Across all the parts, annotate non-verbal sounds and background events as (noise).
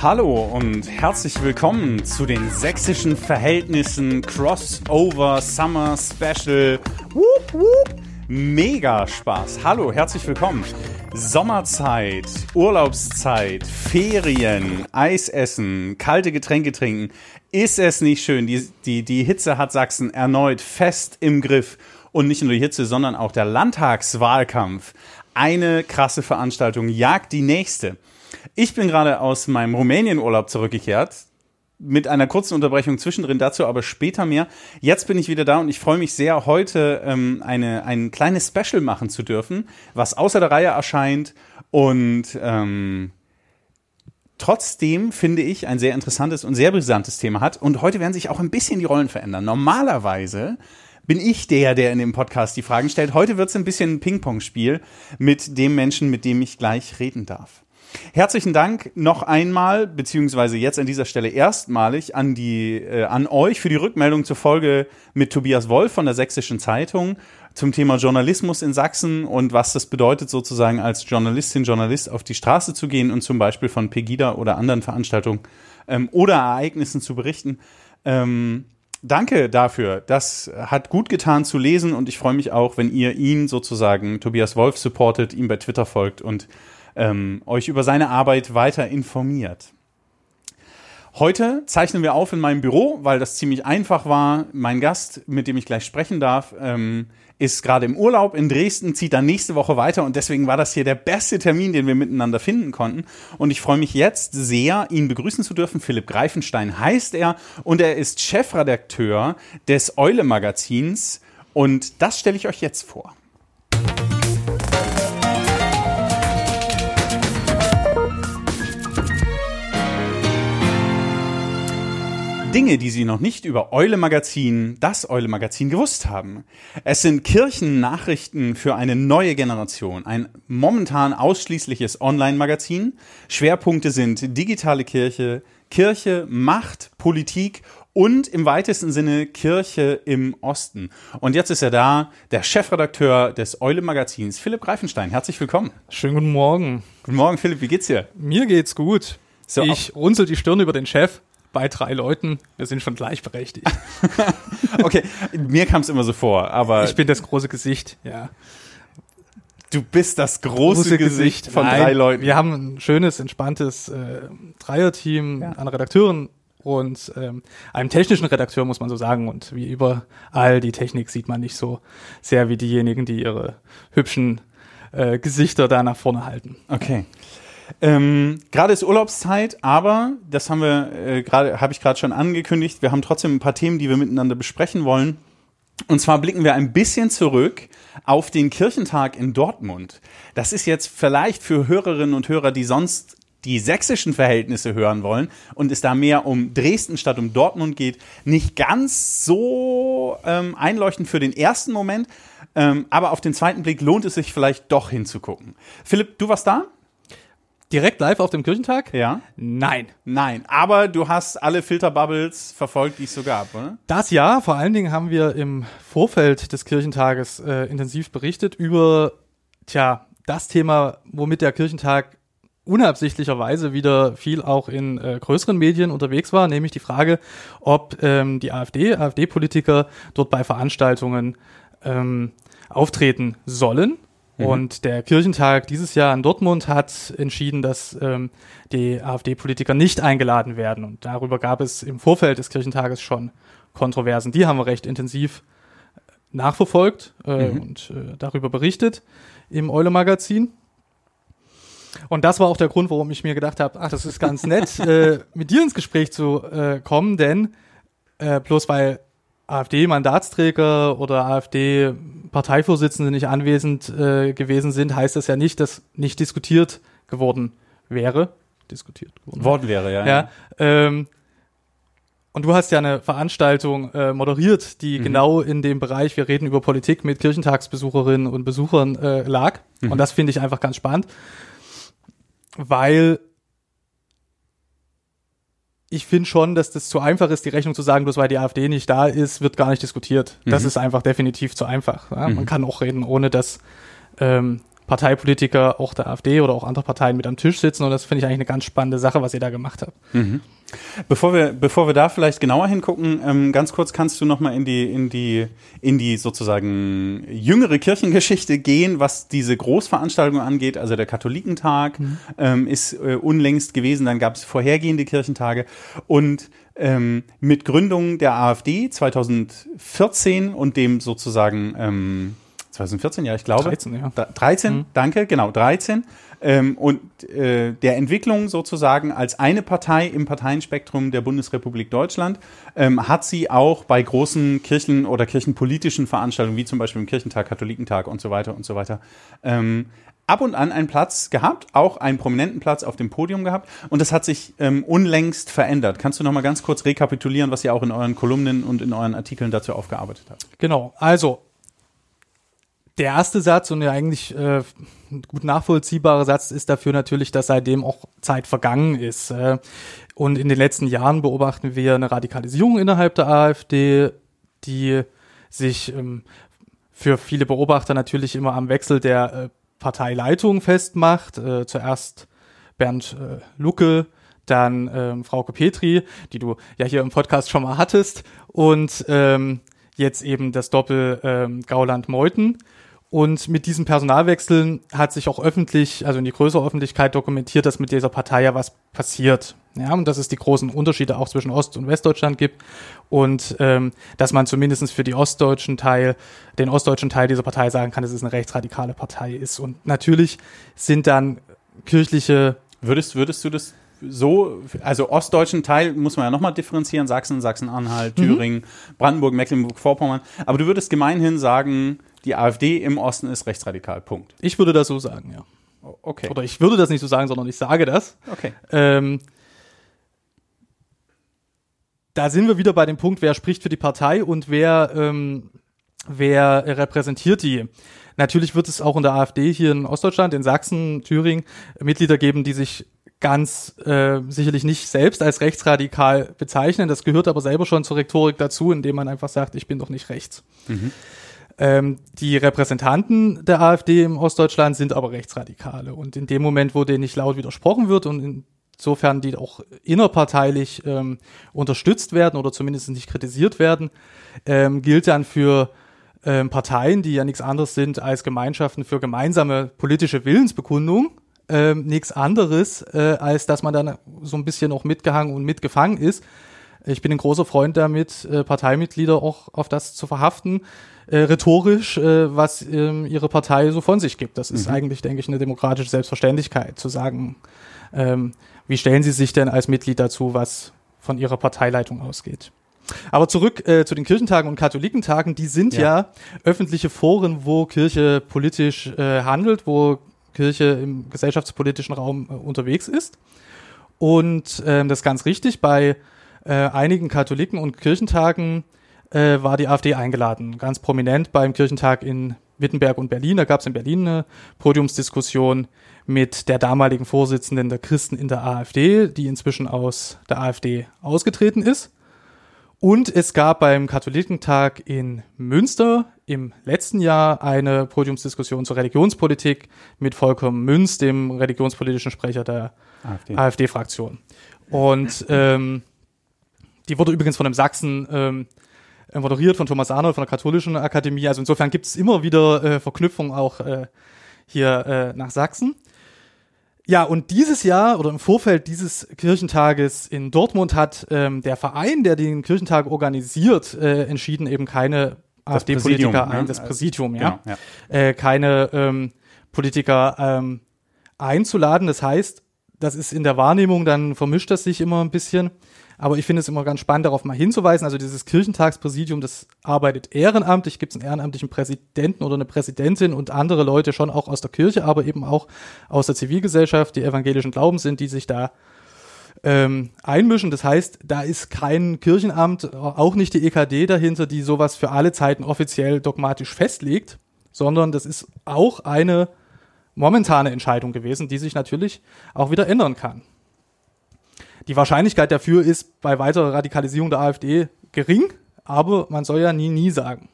Hallo und herzlich willkommen zu den sächsischen Verhältnissen Crossover Summer Special. Woop, woop. Mega Spaß. Hallo, herzlich willkommen. Sommerzeit, Urlaubszeit, Ferien, Eis essen, kalte Getränke trinken. Ist es nicht schön? Die, die, die Hitze hat Sachsen erneut fest im Griff. Und nicht nur die Hitze, sondern auch der Landtagswahlkampf. Eine krasse Veranstaltung jagt die nächste. Ich bin gerade aus meinem Rumänienurlaub zurückgekehrt. Mit einer kurzen Unterbrechung zwischendrin, dazu aber später mehr. Jetzt bin ich wieder da und ich freue mich sehr, heute ähm, eine, ein kleines Special machen zu dürfen, was außer der Reihe erscheint und ähm, trotzdem finde ich ein sehr interessantes und sehr brisantes Thema hat. Und heute werden sich auch ein bisschen die Rollen verändern. Normalerweise bin ich der, der in dem Podcast die Fragen stellt. Heute wird es ein bisschen ein Ping-Pong-Spiel mit dem Menschen, mit dem ich gleich reden darf. Herzlichen Dank noch einmal, beziehungsweise jetzt an dieser Stelle erstmalig an die, äh, an euch für die Rückmeldung zur Folge mit Tobias Wolf von der Sächsischen Zeitung zum Thema Journalismus in Sachsen und was das bedeutet, sozusagen als Journalistin, Journalist auf die Straße zu gehen und zum Beispiel von Pegida oder anderen Veranstaltungen ähm, oder Ereignissen zu berichten. Ähm, danke dafür. Das hat gut getan zu lesen und ich freue mich auch, wenn ihr ihn sozusagen, Tobias Wolf, supportet, ihm bei Twitter folgt und ähm, euch über seine Arbeit weiter informiert. Heute zeichnen wir auf in meinem Büro, weil das ziemlich einfach war. Mein Gast, mit dem ich gleich sprechen darf, ähm, ist gerade im Urlaub in Dresden, zieht dann nächste Woche weiter und deswegen war das hier der beste Termin, den wir miteinander finden konnten. Und ich freue mich jetzt sehr, ihn begrüßen zu dürfen. Philipp Greifenstein heißt er und er ist Chefredakteur des Eule Magazins und das stelle ich euch jetzt vor. Dinge, die Sie noch nicht über Eule Magazin, das Eule Magazin gewusst haben. Es sind Kirchennachrichten für eine neue Generation. Ein momentan ausschließliches Online-Magazin. Schwerpunkte sind digitale Kirche, Kirche, Macht, Politik und im weitesten Sinne Kirche im Osten. Und jetzt ist er da, der Chefredakteur des Eule Magazins, Philipp Greifenstein. Herzlich willkommen. Schönen guten Morgen. Guten Morgen, Philipp. Wie geht's dir? Mir geht's gut. So, ich runzel die Stirn über den Chef bei drei Leuten. Wir sind schon gleichberechtigt. (laughs) okay, mir kam es immer so vor, aber. Ich bin das große Gesicht, ja. Du bist das große, große Gesicht, von Nein, drei Leuten. Wir haben ein schönes, entspanntes äh, Dreierteam ja. an Redakteuren und ähm, einem technischen Redakteur, muss man so sagen. Und wie überall, die Technik sieht man nicht so sehr wie diejenigen, die ihre hübschen äh, Gesichter da nach vorne halten. Okay. Ähm, gerade ist Urlaubszeit, aber das haben wir äh, gerade, habe ich gerade schon angekündigt. Wir haben trotzdem ein paar Themen, die wir miteinander besprechen wollen. Und zwar blicken wir ein bisschen zurück auf den Kirchentag in Dortmund. Das ist jetzt vielleicht für Hörerinnen und Hörer, die sonst die sächsischen Verhältnisse hören wollen und es da mehr um Dresden statt um Dortmund geht, nicht ganz so ähm, einleuchtend für den ersten Moment. Ähm, aber auf den zweiten Blick lohnt es sich vielleicht doch hinzugucken. Philipp, du warst da? Direkt live auf dem Kirchentag? Ja. Nein. Nein. Aber du hast alle Filterbubbles verfolgt, die es so gab, oder? Das ja. Vor allen Dingen haben wir im Vorfeld des Kirchentages äh, intensiv berichtet über, tja, das Thema, womit der Kirchentag unabsichtlicherweise wieder viel auch in äh, größeren Medien unterwegs war, nämlich die Frage, ob ähm, die AfD, AfD-Politiker dort bei Veranstaltungen ähm, auftreten sollen Mhm. Und der Kirchentag dieses Jahr in Dortmund hat entschieden, dass ähm, die AfD-Politiker nicht eingeladen werden. Und darüber gab es im Vorfeld des Kirchentages schon Kontroversen. Die haben wir recht intensiv äh, nachverfolgt äh, mhm. und äh, darüber berichtet im Eule-Magazin. Und das war auch der Grund, warum ich mir gedacht habe, ach, das ist ganz nett, (laughs) äh, mit dir ins Gespräch zu äh, kommen, denn äh, bloß weil AfD-Mandatsträger oder AfD-Parteivorsitzende nicht anwesend äh, gewesen sind, heißt das ja nicht, dass nicht diskutiert geworden wäre. Diskutiert geworden. Worden wäre, ja. ja, Ähm, und du hast ja eine Veranstaltung äh, moderiert, die mhm. genau in dem Bereich, wir reden über Politik mit Kirchentagsbesucherinnen und Besuchern äh, lag. Mhm. Und das finde ich einfach ganz spannend, weil ich finde schon, dass das zu einfach ist, die Rechnung zu sagen, bloß weil die AfD nicht da ist, wird gar nicht diskutiert. Mhm. Das ist einfach definitiv zu einfach. Ja? Mhm. Man kann auch reden, ohne dass ähm, Parteipolitiker auch der AfD oder auch andere Parteien mit am Tisch sitzen. Und das finde ich eigentlich eine ganz spannende Sache, was ihr da gemacht habt. Mhm. Bevor wir, bevor wir da vielleicht genauer hingucken, ähm, ganz kurz kannst du noch mal in die, in die, in die sozusagen jüngere Kirchengeschichte gehen, was diese Großveranstaltung angeht. Also der Katholikentag mhm. ähm, ist äh, unlängst gewesen, dann gab es vorhergehende Kirchentage und ähm, mit Gründung der AfD 2014 und dem sozusagen ähm, 2014, ja, ich glaube. 13, ja. 13, mhm. danke, genau, 13. Ähm, und äh, der Entwicklung sozusagen als eine Partei im Parteienspektrum der Bundesrepublik Deutschland ähm, hat sie auch bei großen Kirchen- oder kirchenpolitischen Veranstaltungen, wie zum Beispiel im Kirchentag, Katholikentag und so weiter und so weiter, ähm, ab und an einen Platz gehabt, auch einen prominenten Platz auf dem Podium gehabt und das hat sich ähm, unlängst verändert. Kannst du noch mal ganz kurz rekapitulieren, was ihr auch in euren Kolumnen und in euren Artikeln dazu aufgearbeitet habt? Genau, also der erste Satz und der eigentlich äh, gut nachvollziehbare Satz ist dafür natürlich, dass seitdem auch Zeit vergangen ist. Äh, und in den letzten Jahren beobachten wir eine Radikalisierung innerhalb der AfD, die sich ähm, für viele Beobachter natürlich immer am Wechsel der äh, Parteileitung festmacht. Äh, zuerst Bernd äh, Lucke, dann ähm, Frauke Petri, die du ja hier im Podcast schon mal hattest, und ähm, jetzt eben das Doppel ähm, Gauland-Meuthen. Und mit diesen Personalwechseln hat sich auch öffentlich, also in die größere Öffentlichkeit dokumentiert, dass mit dieser Partei ja was passiert. Ja, und dass es die großen Unterschiede auch zwischen Ost- und Westdeutschland gibt und ähm, dass man zumindest für die ostdeutschen Teil, den ostdeutschen Teil dieser Partei sagen kann, dass es eine rechtsradikale Partei ist. Und natürlich sind dann kirchliche. Würdest, würdest du das so, also ostdeutschen Teil muss man ja nochmal differenzieren, Sachsen, Sachsen-Anhalt, mhm. Thüringen, mhm. Brandenburg, Mecklenburg-Vorpommern. Aber du würdest gemeinhin sagen, die AfD im Osten ist rechtsradikal. Punkt. Ich würde das so sagen, ja. Okay. Oder ich würde das nicht so sagen, sondern ich sage das. Okay. Ähm, da sind wir wieder bei dem Punkt, wer spricht für die Partei und wer, ähm, wer repräsentiert die. Natürlich wird es auch in der AfD hier in Ostdeutschland, in Sachsen, Thüringen Mitglieder geben, die sich ganz äh, sicherlich nicht selbst als rechtsradikal bezeichnen. Das gehört aber selber schon zur Rhetorik dazu, indem man einfach sagt, ich bin doch nicht rechts. Mhm. Ähm, die Repräsentanten der AfD im Ostdeutschland sind aber Rechtsradikale. Und in dem Moment, wo denen nicht laut widersprochen wird und insofern die auch innerparteilich ähm, unterstützt werden oder zumindest nicht kritisiert werden, ähm, gilt dann für ähm, Parteien, die ja nichts anderes sind als Gemeinschaften für gemeinsame politische Willensbekundung, ähm, nichts anderes, äh, als dass man dann so ein bisschen auch mitgehangen und mitgefangen ist. Ich bin ein großer Freund damit, äh, Parteimitglieder auch auf das zu verhaften, äh, rhetorisch, äh, was ähm, ihre Partei so von sich gibt. Das ist mhm. eigentlich, denke ich, eine demokratische Selbstverständlichkeit, zu sagen, ähm, wie stellen Sie sich denn als Mitglied dazu, was von Ihrer Parteileitung ausgeht? Aber zurück äh, zu den Kirchentagen und Katholikentagen, die sind ja, ja öffentliche Foren, wo Kirche politisch äh, handelt, wo Kirche im gesellschaftspolitischen Raum äh, unterwegs ist. Und ähm, das ist ganz richtig, bei äh, einigen Katholiken und Kirchentagen äh, war die AfD eingeladen. Ganz prominent beim Kirchentag in Wittenberg und Berlin. Da gab es in Berlin eine Podiumsdiskussion mit der damaligen Vorsitzenden der Christen in der AfD, die inzwischen aus der AfD ausgetreten ist. Und es gab beim Katholikentag in Münster im letzten Jahr eine Podiumsdiskussion zur Religionspolitik mit Volker Münz, dem religionspolitischen Sprecher der AfD-Fraktion. AfD und ähm, die wurde übrigens von einem Sachsen ähm, äh, moderiert von Thomas Arnold von der Katholischen Akademie. Also insofern gibt es immer wieder äh, Verknüpfungen auch äh, hier äh, nach Sachsen. Ja, und dieses Jahr oder im Vorfeld dieses Kirchentages in Dortmund hat ähm, der Verein, der den Kirchentag organisiert, äh, entschieden, eben keine AfD-Politiker ein, ne? das Präsidium, ja, genau, ja. Äh, keine ähm, Politiker ähm, einzuladen. Das heißt, das ist in der Wahrnehmung, dann vermischt das sich immer ein bisschen. Aber ich finde es immer ganz spannend, darauf mal hinzuweisen. Also dieses Kirchentagspräsidium, das arbeitet ehrenamtlich, gibt es einen ehrenamtlichen Präsidenten oder eine Präsidentin und andere Leute schon auch aus der Kirche, aber eben auch aus der Zivilgesellschaft, die evangelischen Glaubens sind, die sich da ähm, einmischen. Das heißt, da ist kein Kirchenamt, auch nicht die EKD dahinter, die sowas für alle Zeiten offiziell dogmatisch festlegt, sondern das ist auch eine momentane Entscheidung gewesen, die sich natürlich auch wieder ändern kann. Die Wahrscheinlichkeit dafür ist bei weiterer Radikalisierung der AfD gering, aber man soll ja nie, nie sagen.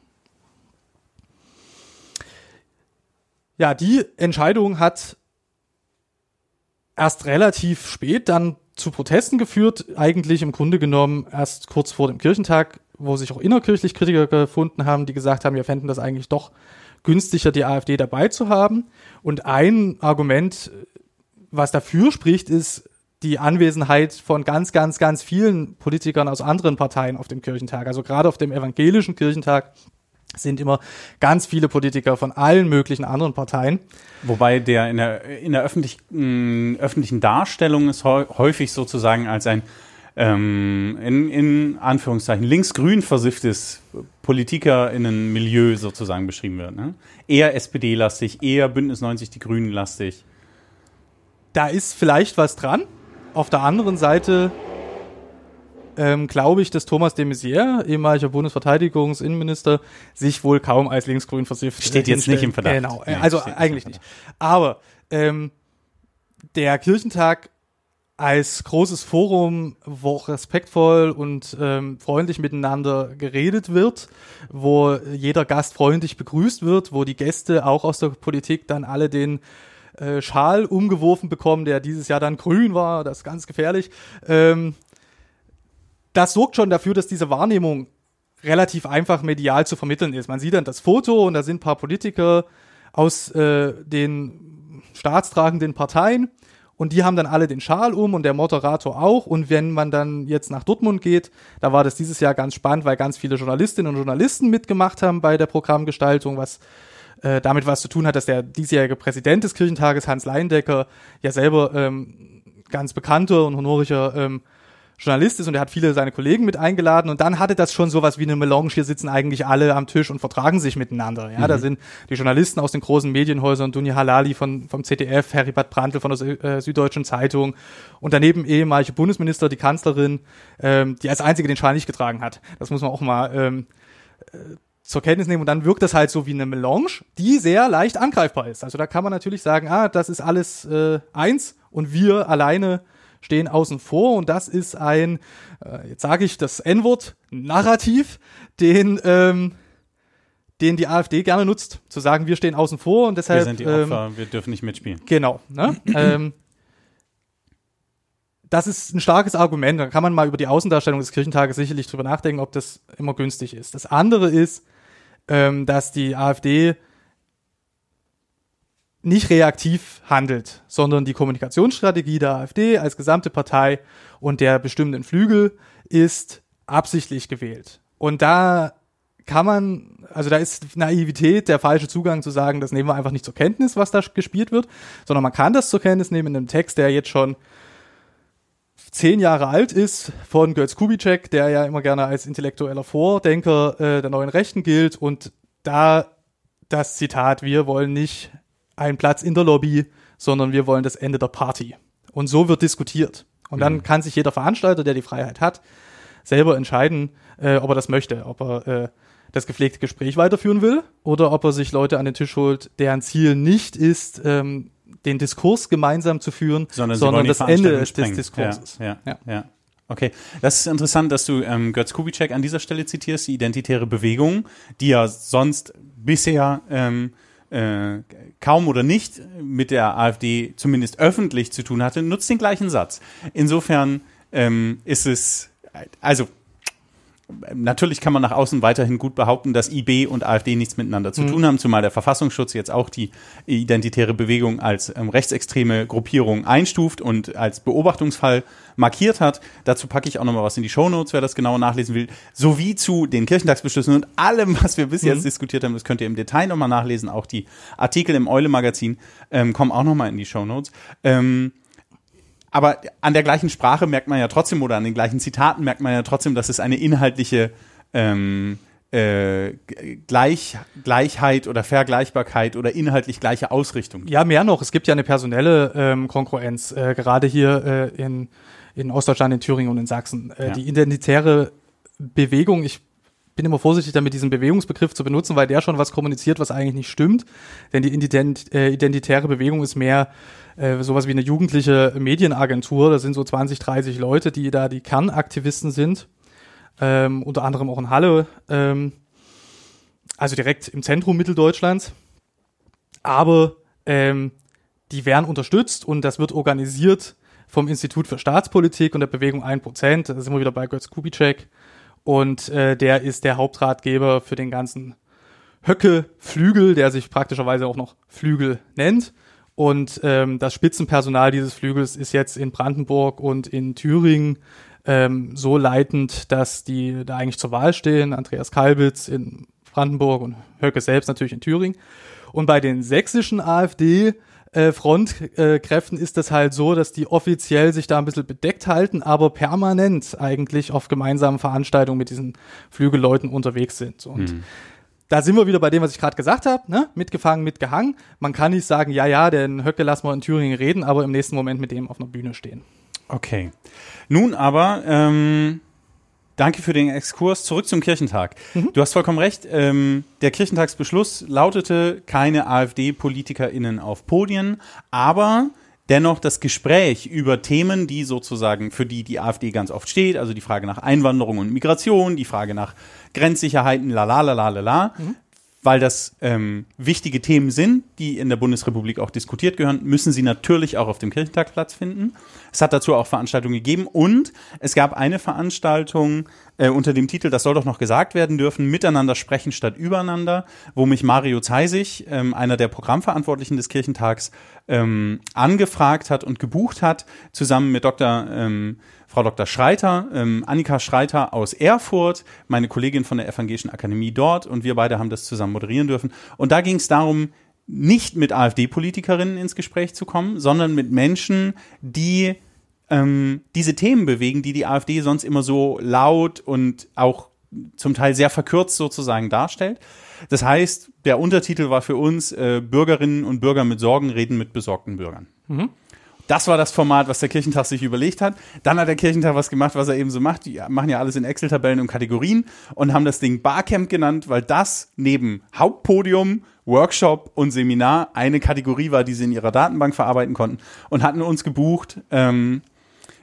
Ja, die Entscheidung hat erst relativ spät dann zu Protesten geführt, eigentlich im Grunde genommen erst kurz vor dem Kirchentag, wo sich auch innerkirchlich Kritiker gefunden haben, die gesagt haben, wir fänden das eigentlich doch günstiger, die AfD dabei zu haben. Und ein Argument, was dafür spricht, ist die Anwesenheit von ganz, ganz, ganz vielen Politikern aus anderen Parteien auf dem Kirchentag. Also gerade auf dem evangelischen Kirchentag sind immer ganz viele Politiker von allen möglichen anderen Parteien. Wobei der in der, in der öffentlichen, öffentlichen Darstellung ist häufig sozusagen als ein ähm, in, in Anführungszeichen linksgrün versifftes PolitikerInnen-Milieu sozusagen beschrieben wird. Ne? Eher SPD-lastig, eher Bündnis 90 die Grünen lastig. Da ist vielleicht was dran. Auf der anderen Seite ähm, glaube ich, dass Thomas de Maizière, ehemaliger Bundesverteidigungsinnenminister, sich wohl kaum als linksgrün versifft. Steht jetzt nicht im Verdacht. Genau, nee, also eigentlich nicht. Aber ähm, der Kirchentag als großes Forum, wo respektvoll und ähm, freundlich miteinander geredet wird, wo jeder Gast freundlich begrüßt wird, wo die Gäste auch aus der Politik dann alle den äh, Schal umgeworfen bekommen, der dieses Jahr dann grün war, das ist ganz gefährlich. Ähm, das sorgt schon dafür, dass diese Wahrnehmung relativ einfach medial zu vermitteln ist. Man sieht dann das Foto und da sind ein paar Politiker aus äh, den staatstragenden Parteien und die haben dann alle den Schal um und der Moderator auch. Und wenn man dann jetzt nach Dortmund geht, da war das dieses Jahr ganz spannend, weil ganz viele Journalistinnen und Journalisten mitgemacht haben bei der Programmgestaltung, was äh, damit was zu tun hat, dass der diesjährige Präsident des Kirchentages, Hans Leindecker, ja selber ähm, ganz bekannter und honoriger ähm, Journalist ist und er hat viele seine Kollegen mit eingeladen und dann hatte das schon sowas wie eine Melange. Hier sitzen eigentlich alle am Tisch und vertragen sich miteinander. Ja, mhm. da sind die Journalisten aus den großen Medienhäusern, Dunja Halali von, vom ZDF, Heribert Brandl von der äh, Süddeutschen Zeitung und daneben ehemalige Bundesminister, die Kanzlerin, ähm, die als einzige den Schal nicht getragen hat. Das muss man auch mal ähm, äh, zur Kenntnis nehmen und dann wirkt das halt so wie eine Melange, die sehr leicht angreifbar ist. Also da kann man natürlich sagen, ah, das ist alles äh, eins und wir alleine stehen außen vor und das ist ein, äh, jetzt sage ich das N-Wort, Narrativ, den ähm, den die AfD gerne nutzt, zu sagen, wir stehen außen vor und deshalb. Wir sind die Opfer, ähm, wir dürfen nicht mitspielen. Genau. Ne? (clears throat) ähm, das ist ein starkes Argument. Da kann man mal über die Außendarstellung des Kirchentages sicherlich drüber nachdenken, ob das immer günstig ist. Das andere ist, ähm, dass die AfD nicht reaktiv handelt, sondern die Kommunikationsstrategie der AfD als gesamte Partei und der bestimmten Flügel ist absichtlich gewählt. Und da kann man, also da ist Naivität der falsche Zugang zu sagen, das nehmen wir einfach nicht zur Kenntnis, was da gespielt wird, sondern man kann das zur Kenntnis nehmen in einem Text, der jetzt schon zehn Jahre alt ist, von Götz Kubitschek, der ja immer gerne als intellektueller Vordenker äh, der neuen Rechten gilt und da das Zitat, wir wollen nicht einen Platz in der Lobby, sondern wir wollen das Ende der Party. Und so wird diskutiert. Und dann mhm. kann sich jeder Veranstalter, der die Freiheit hat, selber entscheiden, äh, ob er das möchte, ob er äh, das gepflegte Gespräch weiterführen will oder ob er sich Leute an den Tisch holt, deren Ziel nicht ist, ähm, den Diskurs gemeinsam zu führen, sondern, sondern das Ende des Diskurses. Ja, ja, ja. Okay, das ist interessant, dass du ähm, Götz Kubitschek an dieser Stelle zitierst, die identitäre Bewegung, die ja sonst bisher ähm, äh, kaum oder nicht mit der AfD zumindest öffentlich zu tun hatte, nutzt den gleichen Satz. Insofern ähm, ist es, also Natürlich kann man nach außen weiterhin gut behaupten, dass IB und AfD nichts miteinander zu mhm. tun haben, zumal der Verfassungsschutz jetzt auch die identitäre Bewegung als ähm, rechtsextreme Gruppierung einstuft und als Beobachtungsfall markiert hat. Dazu packe ich auch nochmal was in die Shownotes, wer das genauer nachlesen will, sowie zu den Kirchentagsbeschlüssen und allem, was wir bis jetzt mhm. diskutiert haben. Das könnt ihr im Detail nochmal nachlesen. Auch die Artikel im Eule-Magazin ähm, kommen auch nochmal in die Shownotes. Ähm, aber an der gleichen Sprache merkt man ja trotzdem oder an den gleichen Zitaten merkt man ja trotzdem, dass es eine inhaltliche ähm, äh, Gleich, Gleichheit oder Vergleichbarkeit oder inhaltlich gleiche Ausrichtung. Ja, mehr noch. Es gibt ja eine personelle ähm, Konkurrenz, äh, gerade hier äh, in, in Ostdeutschland, in Thüringen und in Sachsen. Äh, ja. Die identitäre Bewegung, ich bin immer vorsichtig damit, diesen Bewegungsbegriff zu benutzen, weil der schon was kommuniziert, was eigentlich nicht stimmt. Denn die Ident äh, identitäre Bewegung ist mehr äh, sowas wie eine jugendliche Medienagentur. Das sind so 20, 30 Leute, die da die Kernaktivisten sind. Ähm, unter anderem auch in Halle, ähm, also direkt im Zentrum Mitteldeutschlands. aber ähm, die werden unterstützt und das wird organisiert vom Institut für Staatspolitik und der Bewegung 1%. Da sind wir wieder bei Götz Kubitschek. Und äh, der ist der Hauptratgeber für den ganzen Höcke-Flügel, der sich praktischerweise auch noch Flügel nennt. Und ähm, das Spitzenpersonal dieses Flügels ist jetzt in Brandenburg und in Thüringen ähm, so leitend, dass die da eigentlich zur Wahl stehen. Andreas Kalbitz in Brandenburg und Höcke selbst natürlich in Thüringen. Und bei den sächsischen AfD äh, Frontkräften ist das halt so, dass die offiziell sich da ein bisschen bedeckt halten, aber permanent eigentlich auf gemeinsamen Veranstaltungen mit diesen Flügelleuten unterwegs sind. Und mhm. da sind wir wieder bei dem, was ich gerade gesagt habe, ne? mitgefangen, mitgehangen. Man kann nicht sagen, ja, ja, den Höcke lassen wir in Thüringen reden, aber im nächsten Moment mit dem auf einer Bühne stehen. Okay. Nun aber, ähm, danke für den Exkurs. Zurück zum Kirchentag. Mhm. Du hast vollkommen recht. Ähm, der Kirchentagsbeschluss lautete keine AfD-PolitikerInnen auf Podien, aber dennoch das Gespräch über Themen, die sozusagen, für die die AfD ganz oft steht, also die Frage nach Einwanderung und Migration, die Frage nach Grenzsicherheiten, la la la la la la, mhm weil das ähm, wichtige Themen sind, die in der Bundesrepublik auch diskutiert gehören, müssen sie natürlich auch auf dem Kirchentag Platz finden. Es hat dazu auch Veranstaltungen gegeben und es gab eine Veranstaltung äh, unter dem Titel, das soll doch noch gesagt werden dürfen, miteinander sprechen statt übereinander, wo mich Mario Zeisig, ähm, einer der Programmverantwortlichen des Kirchentags, ähm, angefragt hat und gebucht hat, zusammen mit Dr. Ähm, Frau Dr. Schreiter, ähm, Annika Schreiter aus Erfurt, meine Kollegin von der Evangelischen Akademie dort und wir beide haben das zusammen moderieren dürfen. Und da ging es darum, nicht mit AfD-Politikerinnen ins Gespräch zu kommen, sondern mit Menschen, die ähm, diese Themen bewegen, die die AfD sonst immer so laut und auch zum Teil sehr verkürzt sozusagen darstellt. Das heißt, der Untertitel war für uns äh, Bürgerinnen und Bürger mit Sorgen reden mit besorgten Bürgern. Mhm. Das war das Format, was der Kirchentag sich überlegt hat. Dann hat der Kirchentag was gemacht, was er eben so macht. Die machen ja alles in Excel-Tabellen und Kategorien und haben das Ding Barcamp genannt, weil das neben Hauptpodium, Workshop und Seminar eine Kategorie war, die sie in ihrer Datenbank verarbeiten konnten und hatten uns gebucht, ähm,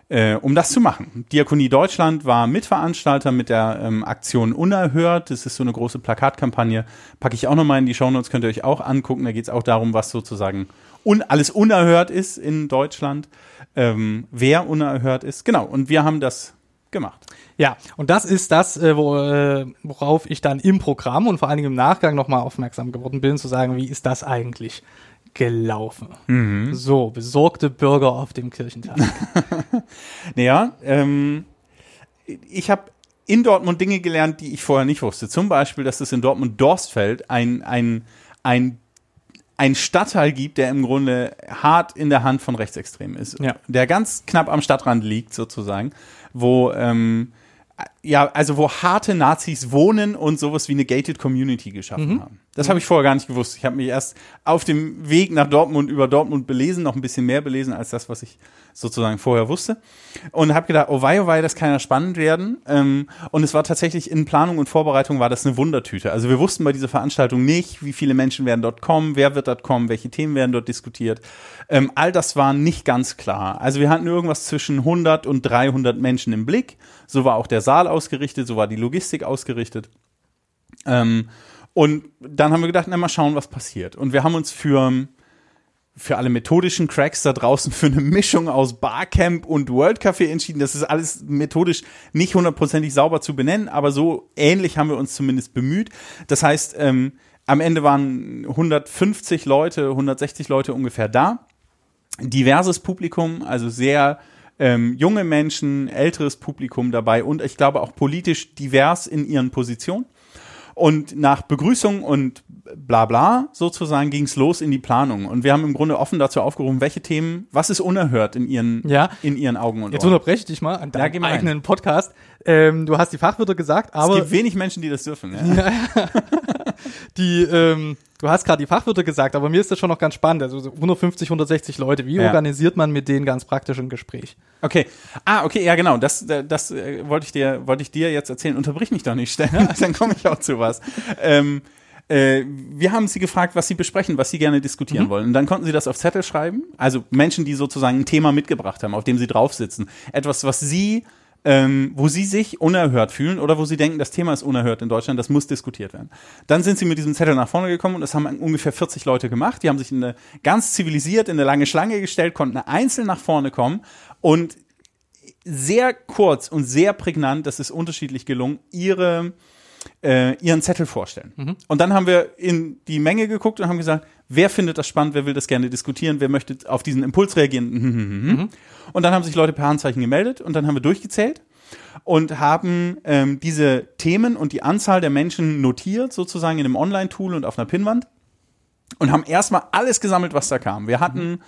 äh, um das zu machen. Diakonie Deutschland war Mitveranstalter mit der ähm, Aktion Unerhört. Das ist so eine große Plakatkampagne. Packe ich auch nochmal in die Shownotes, könnt ihr euch auch angucken. Da geht es auch darum, was sozusagen un alles unerhört ist in Deutschland, ähm, wer unerhört ist. Genau, und wir haben das gemacht. Ja, und das ist das, äh, äh, worauf ich dann im Programm und vor allen Dingen im Nachgang nochmal aufmerksam geworden bin, zu sagen, wie ist das eigentlich gelaufen? Mhm. So, besorgte Bürger auf dem Kirchentag. (laughs) naja, ähm, ich habe in Dortmund Dinge gelernt, die ich vorher nicht wusste. Zum Beispiel, dass es in Dortmund-Dorstfeld ein, ein, ein ein Stadtteil gibt, der im Grunde hart in der Hand von Rechtsextremen ist. Ja. Der ganz knapp am Stadtrand liegt, sozusagen, wo ähm, ja, also wo harte Nazis wohnen und sowas wie eine gated Community geschaffen mhm. haben. Das habe ich vorher gar nicht gewusst. Ich habe mich erst auf dem Weg nach Dortmund über Dortmund belesen, noch ein bisschen mehr belesen als das, was ich sozusagen vorher wusste. Und habe gedacht, oh wei, oh wei, das kann ja spannend werden. Ähm, und es war tatsächlich in Planung und Vorbereitung war das eine Wundertüte. Also wir wussten bei dieser Veranstaltung nicht, wie viele Menschen werden dort kommen, wer wird dort kommen, welche Themen werden dort diskutiert. Ähm, all das war nicht ganz klar. Also wir hatten irgendwas zwischen 100 und 300 Menschen im Blick. So war auch der Saal ausgerichtet, so war die Logistik ausgerichtet. Ähm, und dann haben wir gedacht, na mal schauen, was passiert. Und wir haben uns für für alle methodischen Cracks da draußen (laughs) für eine Mischung aus Barcamp und World Café entschieden. Das ist alles methodisch nicht hundertprozentig sauber zu benennen, aber so ähnlich haben wir uns zumindest bemüht. Das heißt, ähm, am Ende waren 150 Leute, 160 Leute ungefähr da. Diverses Publikum, also sehr ähm, junge Menschen, älteres Publikum dabei und ich glaube auch politisch divers in ihren Positionen. Und nach Begrüßung und bla bla sozusagen ging es los in die Planung. Und wir haben im Grunde offen dazu aufgerufen, welche Themen, was ist unerhört in ihren, ja. in ihren Augen und Jetzt unterbreche ich dich mal an deinem ja, eigenen. Podcast. Ähm, du hast die Fachwörter gesagt, aber. Es gibt wenig Menschen, die das dürfen. Ja. (laughs) (laughs) die, ähm, du hast gerade die Fachwörter gesagt, aber mir ist das schon noch ganz spannend. Also 150, 160 Leute. Wie ja. organisiert man mit denen ganz praktisch ein Gespräch? Okay. Ah, okay, ja genau. Das, das, das äh, wollte ich dir, wollte ich dir jetzt erzählen. Unterbrich mich doch nicht, (laughs) Stellen. Dann komme ich auch zu was. Ähm, äh, wir haben sie gefragt, was sie besprechen, was sie gerne diskutieren mhm. wollen. Und dann konnten sie das auf Zettel schreiben. Also Menschen, die sozusagen ein Thema mitgebracht haben, auf dem sie drauf sitzen. Etwas, was sie ähm, wo sie sich unerhört fühlen oder wo sie denken, das Thema ist unerhört in Deutschland, das muss diskutiert werden. Dann sind sie mit diesem Zettel nach vorne gekommen und das haben ungefähr 40 Leute gemacht. Die haben sich in eine, ganz zivilisiert in eine lange Schlange gestellt, konnten einzeln nach vorne kommen und sehr kurz und sehr prägnant, das ist unterschiedlich gelungen, ihre äh, ihren Zettel vorstellen. Mhm. Und dann haben wir in die Menge geguckt und haben gesagt, wer findet das spannend, wer will das gerne diskutieren, wer möchte auf diesen Impuls reagieren. Mhm. Und dann haben sich Leute per Handzeichen gemeldet und dann haben wir durchgezählt und haben ähm, diese Themen und die Anzahl der Menschen notiert, sozusagen in einem Online-Tool und auf einer Pinnwand und haben erstmal alles gesammelt, was da kam. Wir hatten mhm.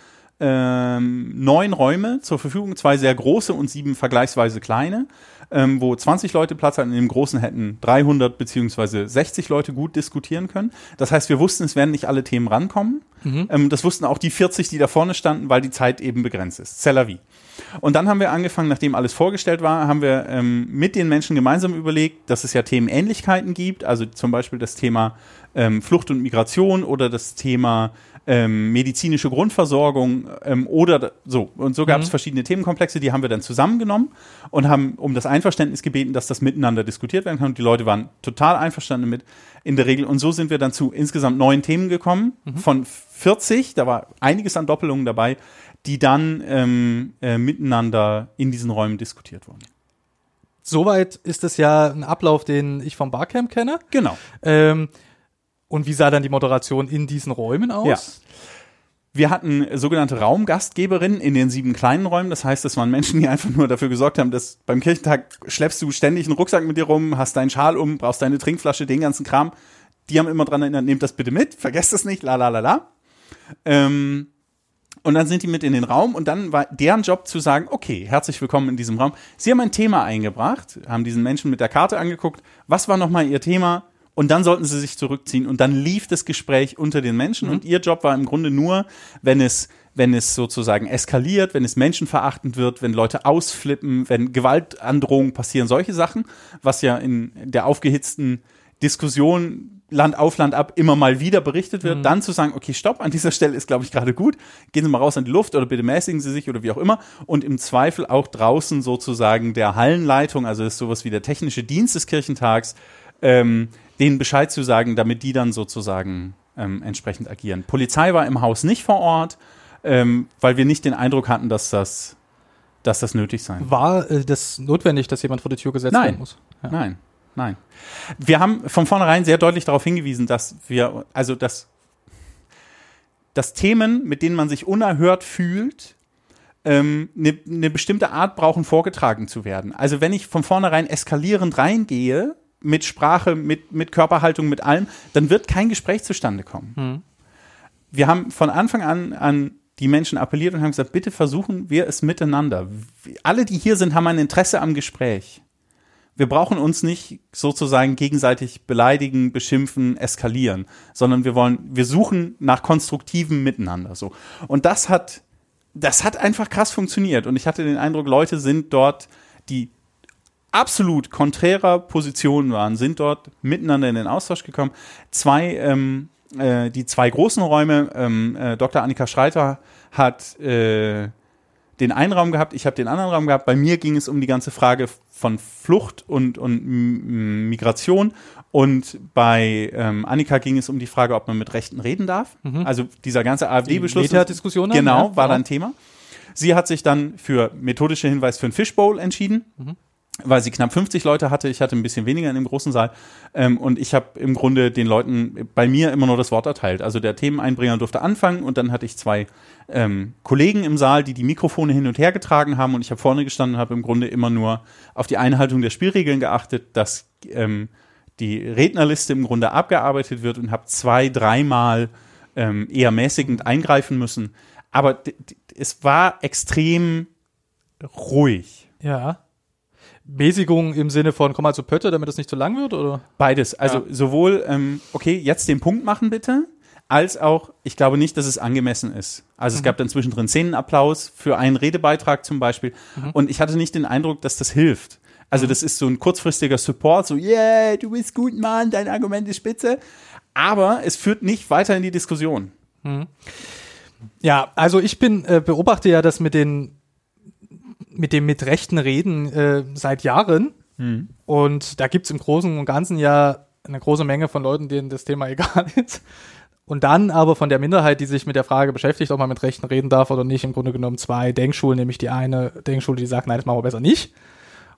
ähm, neun Räume zur Verfügung, zwei sehr große und sieben vergleichsweise kleine ähm, wo 20 Leute Platz hatten, in dem großen hätten 300 beziehungsweise 60 Leute gut diskutieren können. Das heißt, wir wussten, es werden nicht alle Themen rankommen. Mhm. Ähm, das wussten auch die 40, die da vorne standen, weil die Zeit eben begrenzt ist. Cellavi. Und dann haben wir angefangen, nachdem alles vorgestellt war, haben wir ähm, mit den Menschen gemeinsam überlegt, dass es ja Themenähnlichkeiten gibt, also zum Beispiel das Thema ähm, Flucht und Migration oder das Thema ähm, medizinische Grundversorgung ähm, oder so. Und so gab es mhm. verschiedene Themenkomplexe, die haben wir dann zusammengenommen und haben um das Einverständnis gebeten, dass das miteinander diskutiert werden kann. Und die Leute waren total einverstanden mit in der Regel. Und so sind wir dann zu insgesamt neun Themen gekommen mhm. von 40. Da war einiges an Doppelungen dabei, die dann ähm, äh, miteinander in diesen Räumen diskutiert wurden. Soweit ist es ja ein Ablauf, den ich vom Barcamp kenne. Genau. Ähm, und wie sah dann die Moderation in diesen Räumen aus? Ja. Wir hatten sogenannte Raumgastgeberinnen in den sieben kleinen Räumen. Das heißt, das waren Menschen, die einfach nur dafür gesorgt haben, dass beim Kirchentag schleppst du ständig einen Rucksack mit dir rum, hast deinen Schal um, brauchst deine Trinkflasche, den ganzen Kram. Die haben immer dran erinnert, nehmt das bitte mit, vergesst das nicht, la la la la. Ähm, und dann sind die mit in den Raum und dann war deren Job zu sagen, okay, herzlich willkommen in diesem Raum. Sie haben ein Thema eingebracht, haben diesen Menschen mit der Karte angeguckt. Was war nochmal ihr Thema? Und dann sollten sie sich zurückziehen. Und dann lief das Gespräch unter den Menschen. Mhm. und ihr Job war im Grunde nur, wenn es wenn es sozusagen eskaliert, wenn es menschenverachtend wird, wenn Leute ausflippen, wenn Gewaltandrohungen passieren, solche Sachen, was ja in der aufgehitzten Diskussion Land auf Land ab immer mal wieder berichtet wird, mhm. dann zu sagen, okay, stopp, an dieser Stelle ist, glaube ich, gerade gut, gehen Sie mal raus in die Luft oder bitte mäßigen Sie sich oder wie auch immer. Und im Zweifel auch draußen sozusagen der Hallenleitung, also ist sowas wie der technische Dienst des Kirchentags, ähm, denen Bescheid zu sagen, damit die dann sozusagen ähm, entsprechend agieren. Polizei war im Haus nicht vor Ort, ähm, weil wir nicht den Eindruck hatten, dass das, dass das nötig sein War äh, das notwendig, dass jemand vor die Tür gesetzt nein. werden muss? Ja. Nein, nein. Wir haben von vornherein sehr deutlich darauf hingewiesen, dass wir, also dass, dass Themen, mit denen man sich unerhört fühlt, ähm, eine, eine bestimmte Art brauchen, vorgetragen zu werden. Also wenn ich von vornherein eskalierend reingehe, mit Sprache, mit, mit Körperhaltung, mit allem, dann wird kein Gespräch zustande kommen. Mhm. Wir haben von Anfang an an die Menschen appelliert und haben gesagt, bitte versuchen wir es miteinander. Alle, die hier sind, haben ein Interesse am Gespräch. Wir brauchen uns nicht sozusagen gegenseitig beleidigen, beschimpfen, eskalieren, sondern wir wollen, wir suchen nach konstruktivem Miteinander, so. Und das hat, das hat einfach krass funktioniert. Und ich hatte den Eindruck, Leute sind dort, die absolut konträrer Positionen waren, sind dort miteinander in den Austausch gekommen. Zwei, ähm, äh, die zwei großen Räume, ähm, äh, Dr. Annika Schreiter hat äh, den einen Raum gehabt, ich habe den anderen Raum gehabt. Bei mir ging es um die ganze Frage von Flucht und, und Migration. Und bei ähm, Annika ging es um die Frage, ob man mit Rechten reden darf. Mhm. Also dieser ganze AfD-Beschluss. Diskussion Genau, ja, war dann Thema. Sie hat sich dann für methodische Hinweis für ein Fishbowl entschieden. Mhm weil sie knapp 50 Leute hatte. Ich hatte ein bisschen weniger in dem großen Saal. Ähm, und ich habe im Grunde den Leuten bei mir immer nur das Wort erteilt. Also der Themeneinbringer durfte anfangen und dann hatte ich zwei ähm, Kollegen im Saal, die die Mikrofone hin und her getragen haben. Und ich habe vorne gestanden und habe im Grunde immer nur auf die Einhaltung der Spielregeln geachtet, dass ähm, die Rednerliste im Grunde abgearbeitet wird und habe zwei, dreimal ähm, eher mäßigend eingreifen müssen. Aber es war extrem ruhig. Ja. Mäßigung im Sinne von komm mal zu Pötte, damit es nicht zu lang wird, oder? Beides. Also ja. sowohl, ähm, okay, jetzt den Punkt machen bitte, als auch, ich glaube nicht, dass es angemessen ist. Also mhm. es gab dann zwischendrin Szenenapplaus für einen Redebeitrag zum Beispiel. Mhm. Und ich hatte nicht den Eindruck, dass das hilft. Also mhm. das ist so ein kurzfristiger Support, so, yeah, du bist gut, Mann, dein Argument ist spitze. Aber es führt nicht weiter in die Diskussion. Mhm. Ja, also ich bin, äh, beobachte ja das mit den mit dem mit rechten Reden äh, seit Jahren. Mhm. Und da gibt's im Großen und Ganzen ja eine große Menge von Leuten, denen das Thema (laughs) egal ist. Und dann aber von der Minderheit, die sich mit der Frage beschäftigt, ob man mit Rechten reden darf oder nicht, im Grunde genommen zwei Denkschulen, nämlich die eine Denkschule, die sagt, nein, das machen wir besser nicht.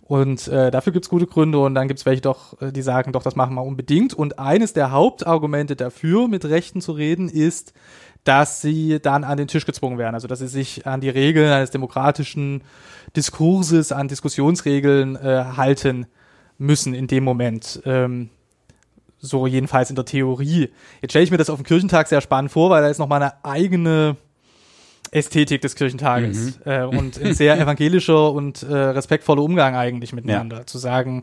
Und äh, dafür gibt's gute Gründe und dann gibt's welche doch, äh, die sagen, doch, das machen wir unbedingt. Und eines der Hauptargumente dafür, mit Rechten zu reden, ist, dass sie dann an den Tisch gezwungen werden. Also dass sie sich an die Regeln eines demokratischen Diskurses, an Diskussionsregeln äh, halten müssen in dem Moment. Ähm, so jedenfalls in der Theorie. Jetzt stelle ich mir das auf dem Kirchentag sehr spannend vor, weil da ist nochmal eine eigene Ästhetik des Kirchentages Mhm. äh, und ein (laughs) sehr evangelischer und äh, respektvoller Umgang eigentlich miteinander. Zu sagen,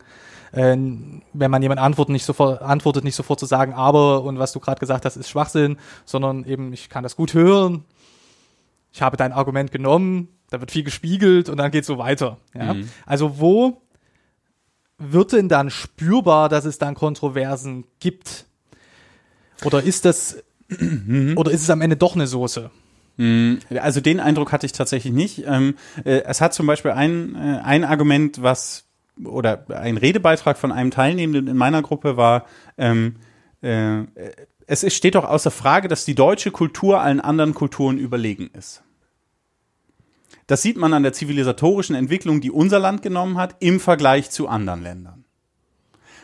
äh, wenn man jemand antwortet, nicht sofort, antwortet, nicht sofort zu sagen, aber und was du gerade gesagt hast, ist Schwachsinn, sondern eben, ich kann das gut hören, ich habe dein Argument genommen, da wird viel gespiegelt und dann geht so weiter. Ja? Mhm. Also wo wird denn dann spürbar, dass es dann Kontroversen gibt? Oder ist das, oder ist es am Ende doch eine Soße? Mm, Also den Eindruck hatte ich tatsächlich nicht. Ähm, äh, es hat zum Beispiel ein, äh, ein Argument, was oder ein Redebeitrag von einem Teilnehmenden in meiner Gruppe war, ähm, äh, es ist, steht doch außer Frage, dass die deutsche Kultur allen anderen Kulturen überlegen ist. Das sieht man an der zivilisatorischen Entwicklung, die unser Land genommen hat, im Vergleich zu anderen Ländern.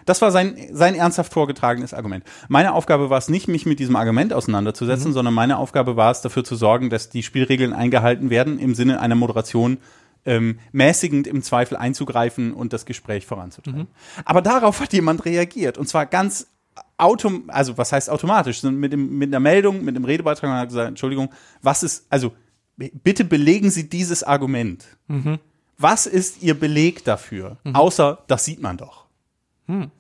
Das war sein, sein ernsthaft vorgetragenes Argument. Meine Aufgabe war es nicht, mich mit diesem Argument auseinanderzusetzen, sondern meine Aufgabe war es, dafür zu sorgen, dass die Spielregeln eingehalten werden, im Sinne einer Moderation ähm, mäßigend im Zweifel einzugreifen und das Gespräch voranzutreiben. Aber darauf hat jemand reagiert und zwar ganz autom also was heißt automatisch, mit, dem, mit einer Meldung, mit dem Redebeitrag und hat gesagt, Entschuldigung, was ist, also bitte belegen Sie dieses Argument. Was ist Ihr Beleg dafür? Außer, das sieht man doch.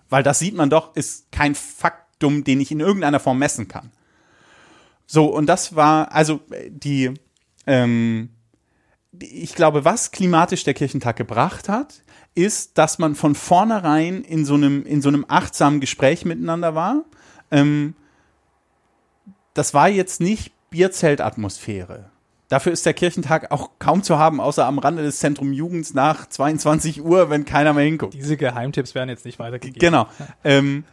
Weil das sieht man doch, ist kein Faktum, den ich in irgendeiner Form messen kann. So, und das war, also äh, die, ähm, die- ich glaube, was klimatisch der Kirchentag gebracht hat, ist, dass man von vornherein in so einem, in so einem achtsamen Gespräch miteinander war. Ähm, das war jetzt nicht Bierzeltatmosphäre. Dafür ist der Kirchentag auch kaum zu haben, außer am Rande des Zentrum Jugends nach 22 Uhr, wenn keiner mehr hinguckt. Diese Geheimtipps werden jetzt nicht weitergegeben. Genau. Ähm,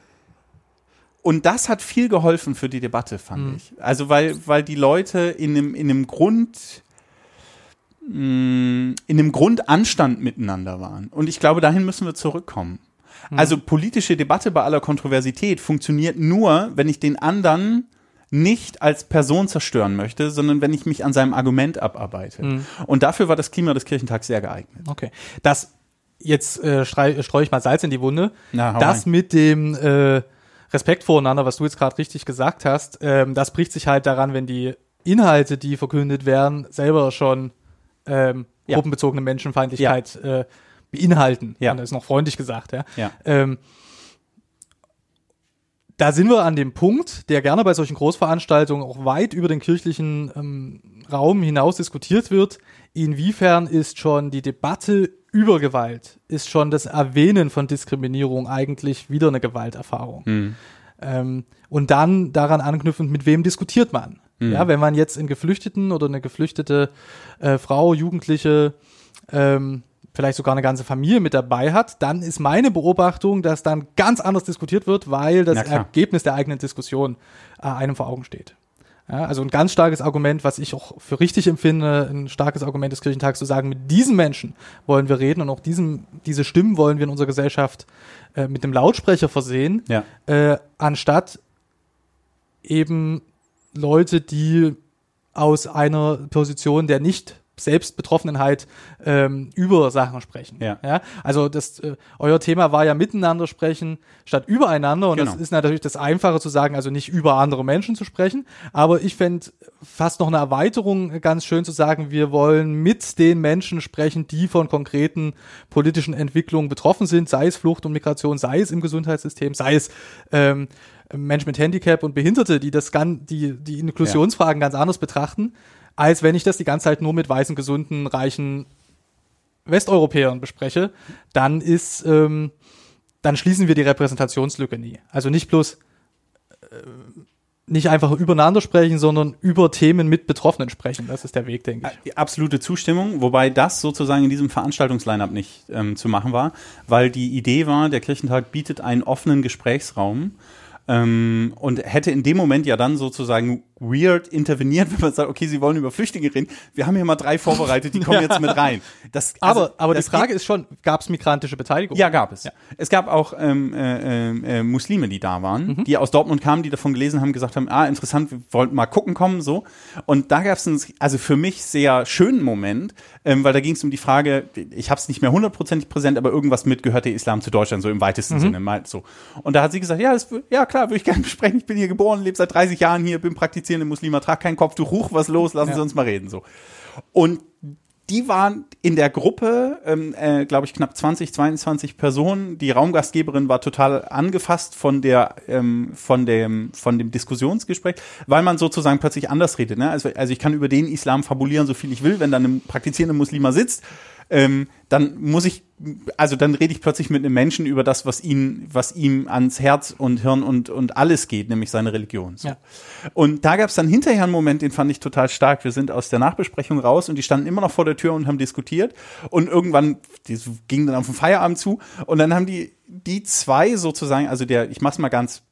und das hat viel geholfen für die Debatte, fand ich. Also weil, weil die Leute in einem, in einem Grund, mh, in einem Grundanstand miteinander waren. Und ich glaube, dahin müssen wir zurückkommen. Also politische Debatte bei aller Kontroversität funktioniert nur, wenn ich den anderen nicht als Person zerstören möchte, sondern wenn ich mich an seinem Argument abarbeite. Und dafür war das Klima des Kirchentags sehr geeignet. Okay. Das, jetzt äh, streu, streue ich mal Salz in die Wunde. Na, das rein. mit dem äh, Respekt voreinander, was du jetzt gerade richtig gesagt hast, ähm, das bricht sich halt daran, wenn die Inhalte, die verkündet werden, selber schon ähm, Ja. gruppenbezogene Menschenfeindlichkeit äh, beinhalten. Ja. Und das ist noch freundlich gesagt, ja. Ja. Ähm, da sind wir an dem Punkt, der gerne bei solchen Großveranstaltungen auch weit über den kirchlichen ähm, Raum hinaus diskutiert wird. Inwiefern ist schon die Debatte über Gewalt, ist schon das Erwähnen von Diskriminierung eigentlich wieder eine Gewalterfahrung? Ähm, und dann daran anknüpfend, mit wem diskutiert man? Ja, wenn man jetzt einen Geflüchteten oder eine geflüchtete äh, Frau, Jugendliche, ähm, vielleicht sogar eine ganze Familie mit dabei hat, dann ist meine Beobachtung, dass dann ganz anders diskutiert wird, weil das. Ergebnis der eigenen Diskussion äh, einem vor Augen steht. Ja, also ein ganz starkes Argument, was ich auch für richtig empfinde, ein starkes Argument des Kirchentags zu sagen, mit diesen Menschen wollen wir reden und auch diesem, diese Stimmen wollen wir in unserer Gesellschaft äh, mit dem Lautsprecher versehen, Ja. äh, anstatt eben Leute, die aus einer Position der nicht Selbstbetroffenheit ähm, über Sachen sprechen. Ja. Ja? Also das, äh, euer Thema war ja miteinander sprechen statt übereinander und Genau. das ist natürlich das Einfache zu sagen, also nicht über andere Menschen zu sprechen, aber ich fände fast noch eine Erweiterung ganz schön zu sagen, wir wollen mit den Menschen sprechen, die von konkreten politischen Entwicklungen betroffen sind, sei es Flucht und Migration, sei es im Gesundheitssystem, sei es ähm, Menschen mit Handicap und Behinderte, die das gan die, die Inklusionsfragen ganz anders betrachten, als wenn ich das die ganze Zeit nur mit weißen, gesunden, reichen Westeuropäern bespreche, dann ist, ähm, dann schließen wir die Repräsentationslücke nie. Also nicht bloß äh, nicht einfach übereinander sprechen, sondern über Themen mit Betroffenen sprechen. Das ist der Weg, denke ich. Absolute Zustimmung, wobei das sozusagen in diesem Veranstaltungslineup nicht ähm, zu machen war, weil die Idee war, der Kirchentag bietet einen offenen Gesprächsraum ähm, und hätte in dem Moment ja dann sozusagen weird interveniert, (laughs) wenn man sagt, okay, Sie wollen über Flüchtlinge reden. Wir haben hier mal drei vorbereitet, die kommen (laughs) jetzt mit rein. Das, also, aber aber das die Frage ist schon, gab es migrantische Beteiligung? Ja, gab es. Ja. Es gab auch ähm, äh, äh, Muslime, die da waren, mhm. die aus Dortmund kamen, die davon gelesen haben, gesagt haben, ah, interessant, wir wollten mal gucken kommen, so. Und da gab es einen, also für mich sehr schönen Moment, ähm, weil da ging es um die Frage, ich habe es nicht mehr hundertprozentig präsent, aber irgendwas mit, gehört der Islam zu Deutschland, so im weitesten mhm. Sinne, mal so. Und da hat sie gesagt, ja, das, ja klar, würde ich gerne besprechen, ich bin hier geboren, lebe seit 30 Jahren hier, bin praktizierende Muslime, trage kein Kopftuch, ruch, was los, lassen ja. Sie uns mal reden, so. Und die waren in der Gruppe, ähm, äh, glaube ich, knapp 20, 22 Personen. Die Raumgastgeberin war total angefasst von der, ähm, von dem, von dem Diskussionsgespräch, weil man sozusagen plötzlich anders redet. Ne? Also, also ich kann über den Islam fabulieren, so viel ich will, wenn dann ein praktizierender Muslima sitzt ähm, dann muss ich, also dann rede ich plötzlich mit einem Menschen über das, was ihn, was ihm ans Herz und Hirn und, und alles geht, nämlich seine Religion. So. Ja. Und da gab es dann hinterher einen Moment, den fand ich total stark. Wir sind aus der Nachbesprechung raus und die standen immer noch vor der Tür und haben diskutiert. Und irgendwann, die ging dann auf den Feierabend zu und dann haben die, die zwei sozusagen, also der, ich mach's mal ganz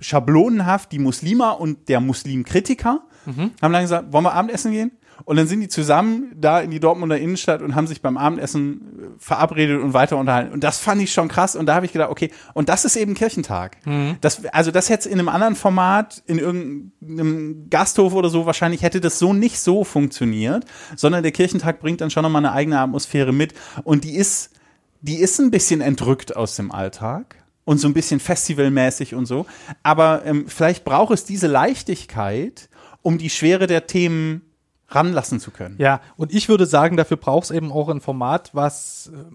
schablonenhaft, die Muslima und der Muslimkritiker, mhm. haben dann gesagt, wollen wir Abendessen gehen? Und dann sind die zusammen da in die Dortmunder Innenstadt und haben sich beim Abendessen äh, verabredet und weiter unterhalten. Und das fand ich schon krass. Und da habe ich gedacht, okay, und das ist eben Kirchentag. Mhm. Das, also das hätte in einem anderen Format, in irgendeinem Gasthof oder so, wahrscheinlich hätte das so nicht so funktioniert, sondern der Kirchentag bringt dann schon nochmal eine eigene Atmosphäre mit. Und die ist, die ist ein bisschen entrückt aus dem Alltag und so ein bisschen festivalmäßig und so. Aber ähm, vielleicht braucht es diese Leichtigkeit, um die Schwere der Themen ranlassen zu können. Ja, und ich würde sagen, dafür braucht es eben auch ein Format, was äh,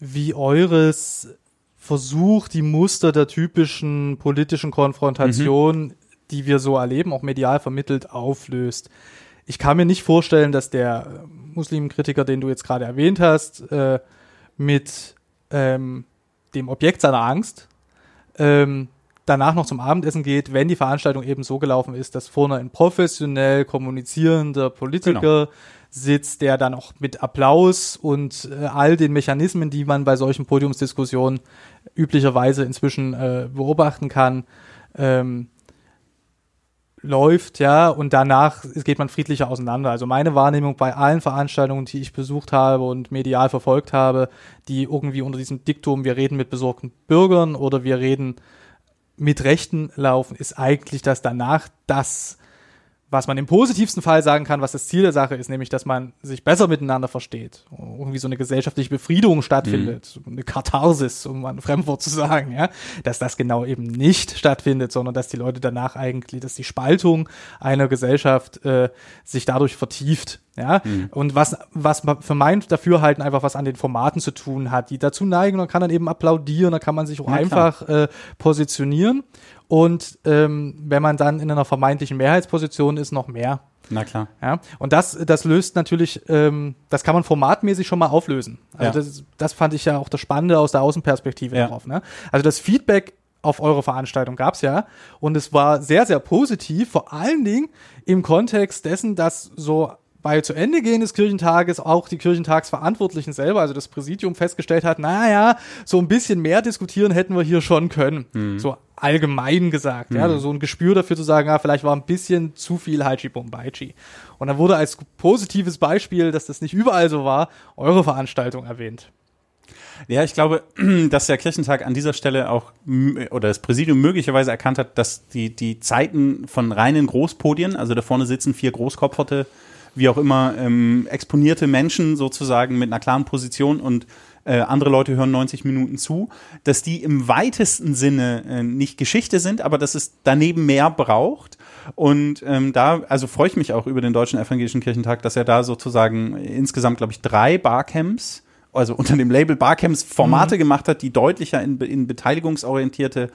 wie eures versucht, die Muster der typischen politischen Konfrontation, mhm. die wir so erleben, auch medial vermittelt, auflöst. Ich kann mir nicht vorstellen, dass der Muslimkritiker, den du jetzt gerade erwähnt hast, äh, mit ähm, dem Objekt seiner Angst ähm, danach noch zum Abendessen geht, wenn die Veranstaltung eben so gelaufen ist, dass vorne ein professionell kommunizierender Politiker genau. sitzt, der dann auch mit Applaus und äh, all den Mechanismen, die man bei solchen Podiumsdiskussionen üblicherweise inzwischen äh, beobachten kann, ähm, läuft, ja, und danach geht man friedlicher auseinander. Also meine Wahrnehmung bei allen Veranstaltungen, die ich besucht habe und medial verfolgt habe, die irgendwie unter diesem Diktum, wir reden mit besorgten Bürgern oder wir reden mit Rechten laufen, ist eigentlich, dass danach das, was man im positivsten Fall sagen kann, was das Ziel der Sache ist, nämlich, dass man sich besser miteinander versteht. Irgendwie so eine gesellschaftliche Befriedung stattfindet, mhm. eine Katharsis, um ein Fremdwort zu sagen, ja, dass das genau eben nicht stattfindet, sondern dass die Leute danach eigentlich, dass die Spaltung einer Gesellschaft äh, sich dadurch vertieft. Ja, mhm. und was, was für mein Dafürhalten einfach was an den Formaten zu tun hat, die dazu neigen, dann kann dann eben applaudieren, da kann man sich auch ja, einfach äh, positionieren. Und ähm, wenn man dann in einer vermeintlichen Mehrheitsposition ist, noch mehr. Na klar. Ja, und das, das löst natürlich, ähm, das kann man formatmäßig schon mal auflösen. Also ja. das, das fand ich ja auch das Spannende aus der Außenperspektive ja. darauf. Ne? Also das Feedback auf eure Veranstaltung gab's ja. Und es war sehr, sehr positiv, vor allen Dingen im Kontext dessen, dass so bei zu Ende gehen des Kirchentages auch die Kirchentagsverantwortlichen selber, also das Präsidium festgestellt hat, naja, so ein bisschen mehr diskutieren hätten wir hier schon können. Mhm. So allgemein gesagt, mhm. ja, also so ein Gespür dafür zu sagen, ja, vielleicht war ein bisschen zu viel Haichi Bombaichi. Und dann wurde als positives Beispiel, dass das nicht überall so war, eure Veranstaltung erwähnt. Ja, ich glaube, (clears throat) dass der Kirchentag an dieser Stelle auch oder das Präsidium möglicherweise erkannt hat, dass die, die Zeiten von reinen Großpodien, also da vorne sitzen vier großkopferte wie auch immer, ähm, exponierte Menschen sozusagen mit einer klaren Position und äh, andere Leute hören 90 Minuten zu, dass die im weitesten Sinne äh, nicht Geschichte sind, aber dass es daneben mehr braucht. Und ähm, da, also freue ich mich auch über den Deutschen Evangelischen Kirchentag, dass er da sozusagen insgesamt, glaube ich, drei Barcamps, also unter dem Label Barcamps Formate mhm. gemacht hat, die deutlicher in, in beteiligungsorientierte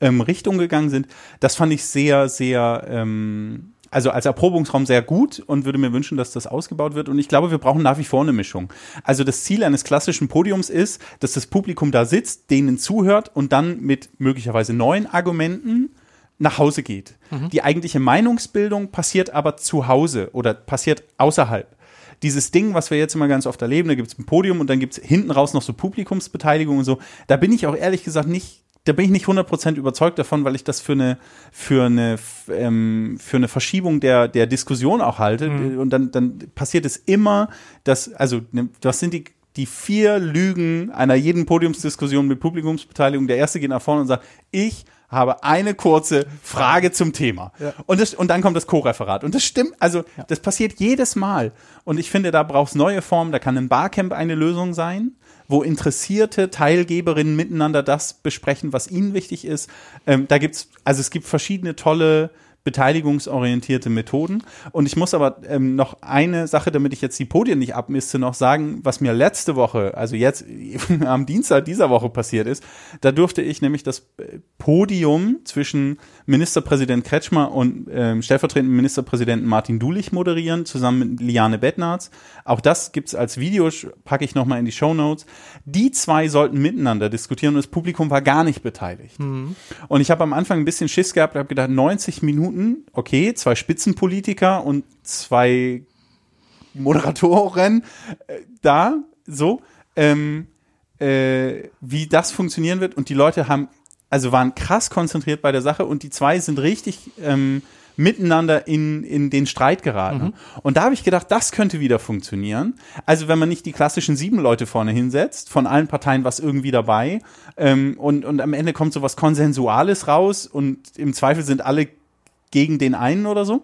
ähm, Richtung gegangen sind. Das fand ich sehr, sehr ähm, also als Erprobungsraum sehr gut und würde mir wünschen, dass das ausgebaut wird. Und ich glaube, wir brauchen nach wie vor eine Mischung. Also das Ziel eines klassischen Podiums ist, dass das Publikum da sitzt, denen zuhört und dann mit möglicherweise neuen Argumenten nach Hause geht. Die eigentliche Meinungsbildung passiert aber zu Hause oder passiert außerhalb. Dieses Ding, was wir jetzt immer ganz oft erleben, da gibt es ein Podium und dann gibt es hinten raus noch so Publikumsbeteiligung und so. Da bin ich auch ehrlich gesagt nicht, da bin ich nicht 100% überzeugt davon, weil ich das für eine, für eine, ähm, für eine Verschiebung der, der Diskussion auch halte. Und dann, dann passiert es immer, dass, also, ne, was sind die, die vier Lügen einer jeden Podiumsdiskussion mit Publikumsbeteiligung. Der erste geht nach vorne und sagt, ich habe eine kurze Frage zum Thema. Ja. Und, das, und dann kommt das Co-Referat. Und das stimmt, also das passiert jedes Mal. Und ich finde, da braucht es neue Formen. Da kann ein Barcamp eine Lösung sein, wo interessierte Teilgeberinnen miteinander das besprechen, was ihnen wichtig ist. Ähm, da gibt's, also es gibt verschiedene tolle beteiligungsorientierte Methoden. Und ich muss aber ähm, noch eine Sache, damit ich jetzt die Podien nicht abmisse, noch sagen, was mir letzte Woche, also jetzt (laughs) am Dienstag dieser Woche passiert ist. Da durfte ich nämlich das äh, Podium zwischen Ministerpräsident Kretschmer und ähm, stellvertretenden Ministerpräsidenten Martin Dulich moderieren, zusammen mit Liane Bettnarz. Auch das gibt's als Video, packe ich nochmal in die Show Notes. Die zwei sollten miteinander diskutieren und das Publikum war gar nicht beteiligt. Und ich habe am Anfang ein bisschen Schiss gehabt, habe gedacht, 90 Minuten, okay, zwei Spitzenpolitiker und zwei Moderatoren äh, da, so, ähm, äh, wie das funktionieren wird. Und die Leute haben, also waren krass konzentriert bei der Sache und die zwei sind richtig ähm, miteinander in, in den Streit geraten. Und da habe ich gedacht, das könnte wieder funktionieren. Also wenn man nicht die klassischen sieben Leute vorne hinsetzt, von allen Parteien was irgendwie dabei, ähm, und, und am Ende kommt so was Konsensuales raus und im Zweifel sind alle gegen den einen oder so,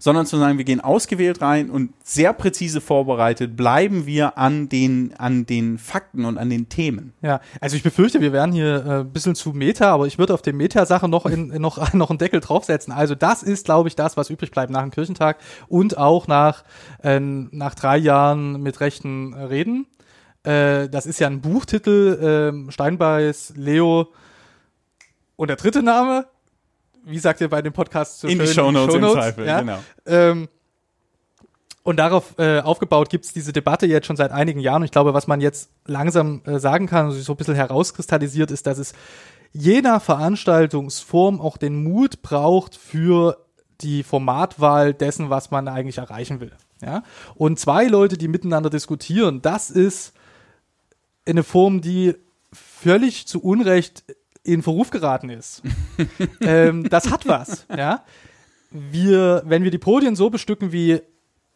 sondern zu sagen, wir gehen ausgewählt rein und sehr präzise vorbereitet bleiben wir an den, an den Fakten und an den Themen. Ja, also ich befürchte, wir werden hier äh, ein bisschen zu Meta, aber ich würde auf den Meta-Sache noch, in, noch, (laughs) noch einen Deckel draufsetzen. Also das ist, glaube ich, das, was übrig bleibt nach dem Kirchentag und auch nach, äh, nach drei Jahren mit rechten äh, Reden. Äh, das ist ja ein Buchtitel, äh, Steinbeiß, Leo und der dritte Name. Wie sagt ihr bei dem Podcast so In die schön? Shownotes im Shownotes, Zweifel, ja? genau. Ähm, und darauf äh, aufgebaut gibt's diese Debatte jetzt schon seit einigen Jahren. Und ich glaube, was man jetzt langsam äh, sagen kann und sich so ein bisschen herauskristallisiert, ist, dass es je nach Veranstaltungsform auch den Mut braucht für die Formatwahl dessen, was man eigentlich erreichen will. Ja? Und zwei Leute, die miteinander diskutieren, das ist eine Form, die völlig zu Unrecht in Verruf geraten ist. (laughs) ähm, das hat was, ja. Wir, wenn wir die Podien so bestücken, wie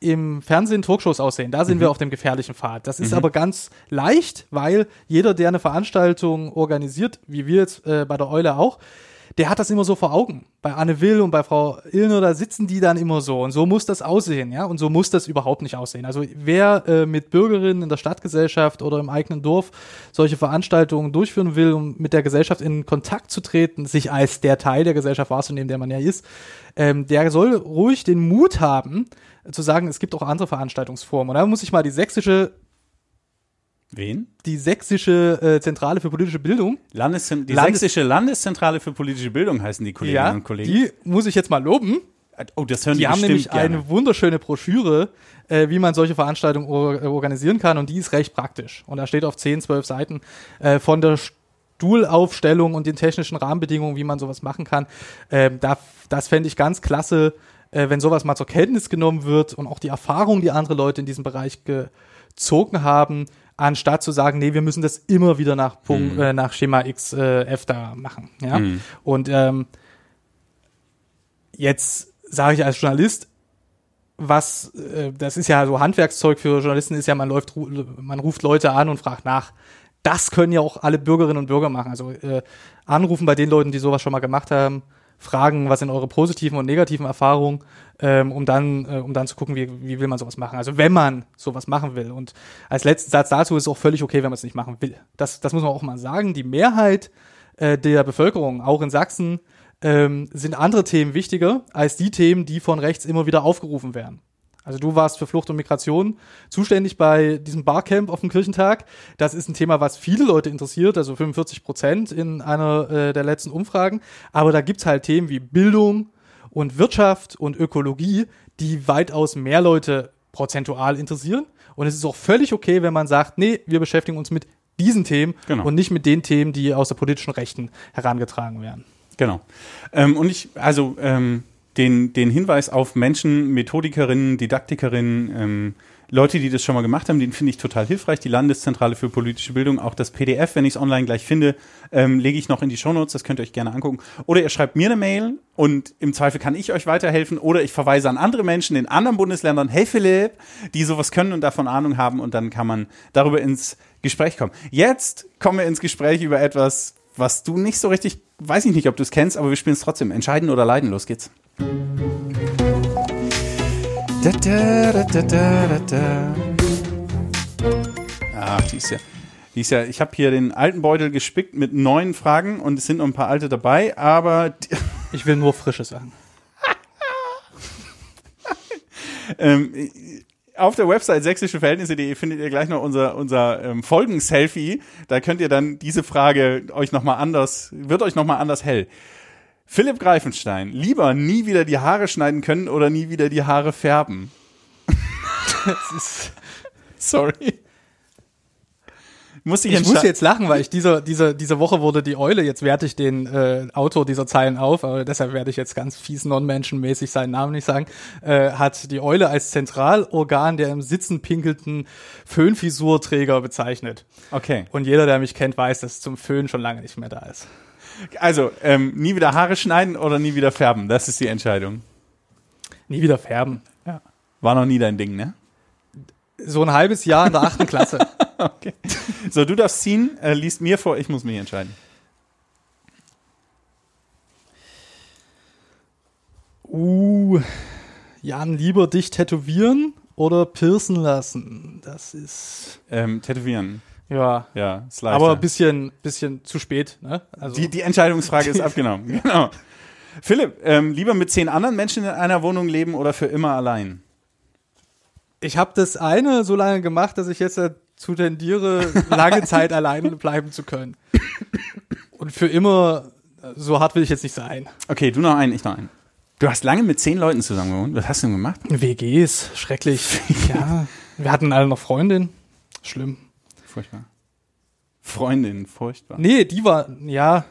im Fernsehen Talkshows aussehen, da sind wir auf dem gefährlichen Pfad. Das ist aber ganz leicht, weil jeder, der eine Veranstaltung organisiert, wie wir jetzt äh, bei der Eule auch, der hat das immer so vor Augen. Bei Anne Will und bei Frau Illner, da sitzen die dann immer so. Und so muss das aussehen, ja. Und so muss das überhaupt nicht aussehen. Also wer äh, mit Bürgerinnen in der Stadtgesellschaft oder im eigenen Dorf solche Veranstaltungen durchführen will, um mit der Gesellschaft in Kontakt zu treten, sich als der Teil der Gesellschaft wahrzunehmen, der man ja ist, ähm, der soll ruhig den Mut haben, äh, zu sagen, es gibt auch andere Veranstaltungsformen. Und da muss ich mal die sächsische Wen? die sächsische äh, Zentrale für politische Bildung. Landeszent die Landes- Sächsische Landeszentrale für politische Bildung heißen die Kolleginnen und Kollegen. die muss ich jetzt mal loben. oh, das hören die, Die haben nämlich gerne. eine wunderschöne Broschüre, äh, wie man solche Veranstaltungen or äh, organisieren kann und die ist recht praktisch. Und da steht auf 10, 12 Seiten äh, von der Stuhlaufstellung und den technischen Rahmenbedingungen, wie man sowas machen kann. Ähm, da, das fände ich ganz klasse, äh, wenn sowas mal zur Kenntnis genommen wird und auch die Erfahrung, die andere Leute in diesem Bereich gezogen haben, anstatt zu sagen, nee, wir müssen das immer wieder nach, Punkt, äh, nach Schema X äh, F da machen. Ja? Mhm. Und ähm, jetzt sage ich als Journalist, was, äh, das ist ja so Handwerkszeug für Journalisten, ist ja, man läuft, man ruft Leute an und fragt nach. Das können ja auch alle Bürgerinnen und Bürger machen. Also äh, anrufen bei den Leuten, die sowas schon mal gemacht haben, fragen, was sind eure positiven und negativen Erfahrungen, ähm, um dann, äh, um dann zu gucken, wie, wie will man sowas machen. Also wenn man sowas machen will. Und als letzten Satz dazu ist es auch völlig okay, wenn man es nicht machen will. Das, das muss man auch mal sagen. Die Mehrheit äh, der Bevölkerung, auch in Sachsen, ähm, sind andere Themen wichtiger als die Themen, die von rechts immer wieder aufgerufen werden. Also du warst für Flucht und Migration zuständig bei diesem Barcamp auf dem Kirchentag. Das ist ein Thema, was viele Leute interessiert, also 45 Prozent in einer äh, der letzten Umfragen. Aber da gibt's halt Themen wie Bildung und Wirtschaft und Ökologie, die weitaus mehr Leute prozentual interessieren. Und es ist auch völlig okay, wenn man sagt, nee, wir beschäftigen uns mit diesen Themen Genau. und nicht mit den Themen, die aus der politischen Rechten herangetragen werden. Genau. Ähm, und ich, also ähm, den, den Hinweis auf Menschen, Methodikerinnen, Didaktikerinnen, ähm, Leute, die das schon mal gemacht haben, den finde ich total hilfreich. Die Landeszentrale für politische Bildung, auch das PDF, wenn ich es online gleich finde, ähm, lege ich noch in die Shownotes, das könnt ihr euch gerne angucken. Oder ihr schreibt mir eine Mail und im Zweifel kann ich euch weiterhelfen. Oder ich verweise an andere Menschen in anderen Bundesländern, hey Philipp, die sowas können und davon Ahnung haben und dann kann man darüber ins Gespräch kommen. Jetzt kommen wir ins Gespräch über etwas, was du nicht so richtig, weiß ich nicht, ob du es kennst, aber wir spielen es trotzdem. Entscheiden oder leiden, los geht's. Da, da, da. Ach, die ist ja, die ist ja, ich habe hier den alten Beutel gespickt mit neuen Fragen und es sind noch ein paar alte dabei, aber (laughs) Ich will nur frische Sachen. ähm, auf der Website sächsischeverhältnisse.de findet ihr gleich noch unser, unser ähm, Folgen-Selfie. Da könnt ihr dann diese Frage euch nochmal anders, wird euch nochmal anders hell. Philipp Greifenstein, lieber nie wieder die Haare schneiden können oder nie wieder die Haare färben? (laughs) Das ist, Sorry. Muss ich, ich muss jetzt lachen, weil ich diese, diese, diese Woche wurde die Eule, jetzt werte ich den äh, Autor dieser Zeilen auf, aber deshalb werde ich jetzt ganz fies non-menschenmäßig seinen Namen nicht sagen, äh, hat die Eule als Zentralorgan der im Sitzen pinkelten Föhnfisurträger bezeichnet. Okay. Und jeder, der mich kennt, weiß, dass zum Föhn schon lange nicht mehr da ist. Also, ähm, nie wieder Haare schneiden oder nie wieder färben? Das ist die Entscheidung. Nie wieder färben. Ja. War noch nie dein Ding, ne? So ein halbes Jahr in der achten Klasse. (laughs) (laughs) Okay. So, du darfst ziehen, äh, liest mir vor, ich muss mich entscheiden. Uh, Jan, lieber dich tätowieren oder piercen lassen? Das ist, Ähm, tätowieren. ja, Ja, ist leichter. aber ein bisschen, bisschen zu spät, ne? Also, die, die Entscheidungsfrage ist (laughs) abgenommen. Genau. Philipp, ähm, lieber mit zehn anderen Menschen in einer Wohnung leben oder für immer allein? ich habe das eine so lange gemacht, dass ich jetzt dazu tendiere, lange Zeit alleine bleiben zu können. Und für immer, so hart will ich jetzt nicht sein. Okay, du noch einen, ich noch einen. Du hast lange mit zehn Leuten zusammen gewohnt. Was hast du denn gemacht? WGs, schrecklich. ja, wir hatten alle noch Freundin. Schlimm. Furchtbar. Freundin, furchtbar. Nee, die war, ja.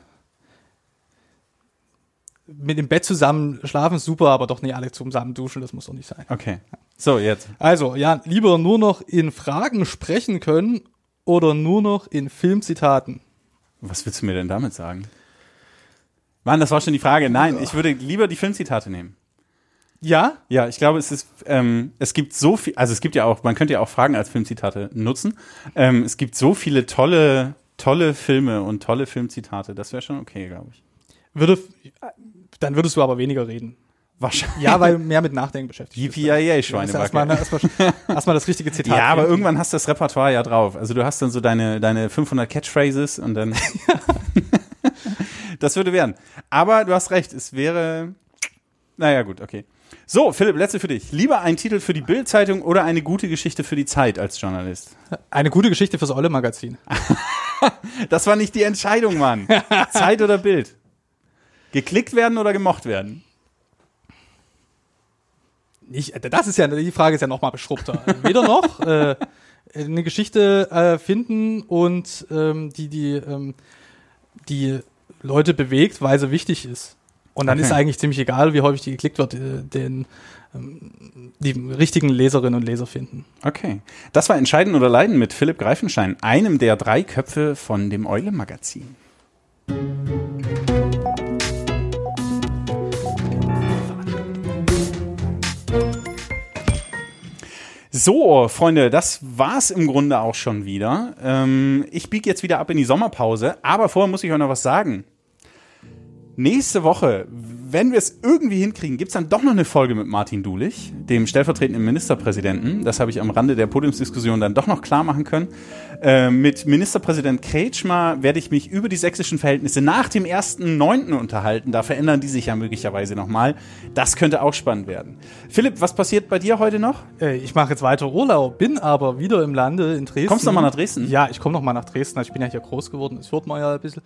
Mit dem Bett zusammen schlafen super, aber doch nicht alle zusammen duschen, das muss doch nicht sein. Okay. So, jetzt. Also, ja, lieber nur noch in Fragen sprechen können oder nur noch in Filmzitaten. Was willst du mir denn damit sagen? Mann, das war schon die Frage. Nein, ich würde lieber die Filmzitate nehmen. Ja? Ja, ich glaube, es ist, ähm, es gibt so viel, also es gibt ja auch, man könnte ja auch Fragen als Filmzitate nutzen. Ähm, es gibt so viele tolle, tolle Filme und tolle Filmzitate. Das wäre schon okay, glaube ich. Würde, dann würdest du aber weniger reden. Wahrscheinlich. Ja, weil mehr mit Nachdenken beschäftigt bist. Yippie-yay, Ja, Schweinebacke. erstmal, erstmal, (laughs) erstmal das richtige Zitat. Ja, aber irgendwann hast du das Repertoire ja drauf. Also du hast dann so deine, deine 500 Catchphrases und dann. (laughs) (laughs) das würde werden. Aber du hast recht, es wäre. Naja, gut, okay. So, Philipp, letzte für dich. Lieber ein Titel für die Bild-Zeitung oder eine gute Geschichte für die Zeit als Journalist? Eine gute Geschichte fürs Olle-Magazin. Das war nicht die Entscheidung, Mann. Zeit oder Bild? Geklickt werden oder gemocht werden? Nicht, äh, das ist ja, die Frage ist ja noch mal beschrubbter. (laughs) Weder noch äh, eine Geschichte äh, finden und ähm, die, die, ähm, die Leute bewegt, weil sie wichtig ist. Und dann Okay. ist eigentlich ziemlich egal, wie häufig die geklickt wird, äh, den ähm, die richtigen Leserinnen und Leser finden. Okay. Das war Entscheiden oder Leiden mit Philipp Greifenstein, einem der drei Köpfe von dem Eule-Magazin. So, Freunde, das war's im Grunde auch schon wieder. Ähm, ich biege jetzt wieder ab in die Sommerpause, aber vorher muss ich euch noch was sagen. Nächste Woche, wenn wir es irgendwie hinkriegen, gibt's dann doch noch eine Folge mit Martin Dulich, dem stellvertretenden Ministerpräsidenten. Das habe ich am Rande der Podiumsdiskussion dann doch noch klar machen können. Äh, mit Ministerpräsident Kretschmer werde ich mich über die sächsischen Verhältnisse nach dem 1.9. unterhalten. Da verändern die sich ja möglicherweise nochmal. Das könnte auch spannend werden. Philipp, was passiert bei dir heute noch? Äh, ich mache jetzt weiter Urlaub, bin aber wieder im Lande in Dresden. Kommst du noch mal nach Dresden? Ja, ich komme noch mal nach Dresden. Also Ich bin ja hier groß geworden, das hört man ja ein bisschen.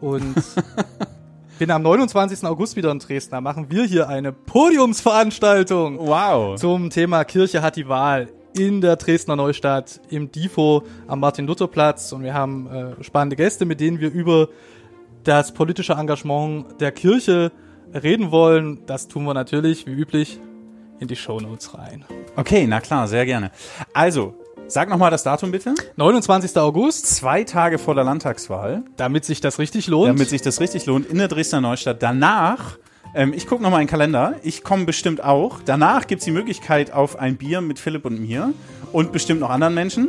Und (laughs) bin am 29. August wieder in Dresden. Da machen wir hier eine Podiumsveranstaltung Wow. zum Thema Kirche hat die Wahl in der Dresdner Neustadt im DIFO am Martin-Luther-Platz. Und wir haben äh, spannende Gäste, mit denen wir über das politische Engagement der Kirche reden wollen, das tun wir natürlich, wie üblich, in die Shownotes rein. Okay, na klar, sehr gerne. Also, sag nochmal das Datum bitte. 29. August. Zwei Tage vor der Landtagswahl. Damit sich das richtig lohnt. Damit sich das richtig lohnt, in der Dresdner Neustadt. Danach ähm, ich gucke nochmal in den Kalender. Ich komme bestimmt auch. Danach gibt es die Möglichkeit auf ein Bier mit Philipp und mir und bestimmt noch anderen Menschen.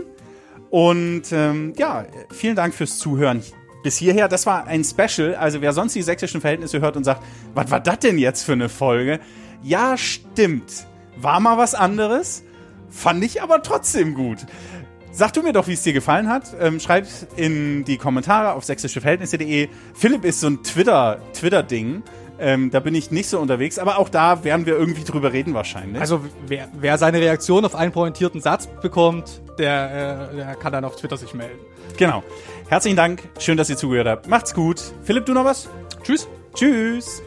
Und ähm, ja, vielen Dank fürs Zuhören bis hierher. Das war ein Special. Also wer sonst die sächsischen Verhältnisse hört und sagt, was war das denn jetzt für eine Folge? Ja, stimmt. War mal was anderes. Fand ich aber trotzdem gut. Sag du mir doch, wie es dir gefallen hat. Ähm, schreib in die Kommentare auf sächsischeverhältnisse.de. Philipp ist so ein Twitter, Twitter-Ding. Ähm, da bin ich nicht so unterwegs, aber auch da werden wir irgendwie drüber reden wahrscheinlich. Also wer, wer seine Reaktion auf einen pointierten Satz bekommt, der, äh, der kann dann auf Twitter sich melden. Genau. Herzlichen Dank. Schön, dass ihr zugehört habt. Macht's gut. Philipp, du noch was? Tschüss. Tschüss.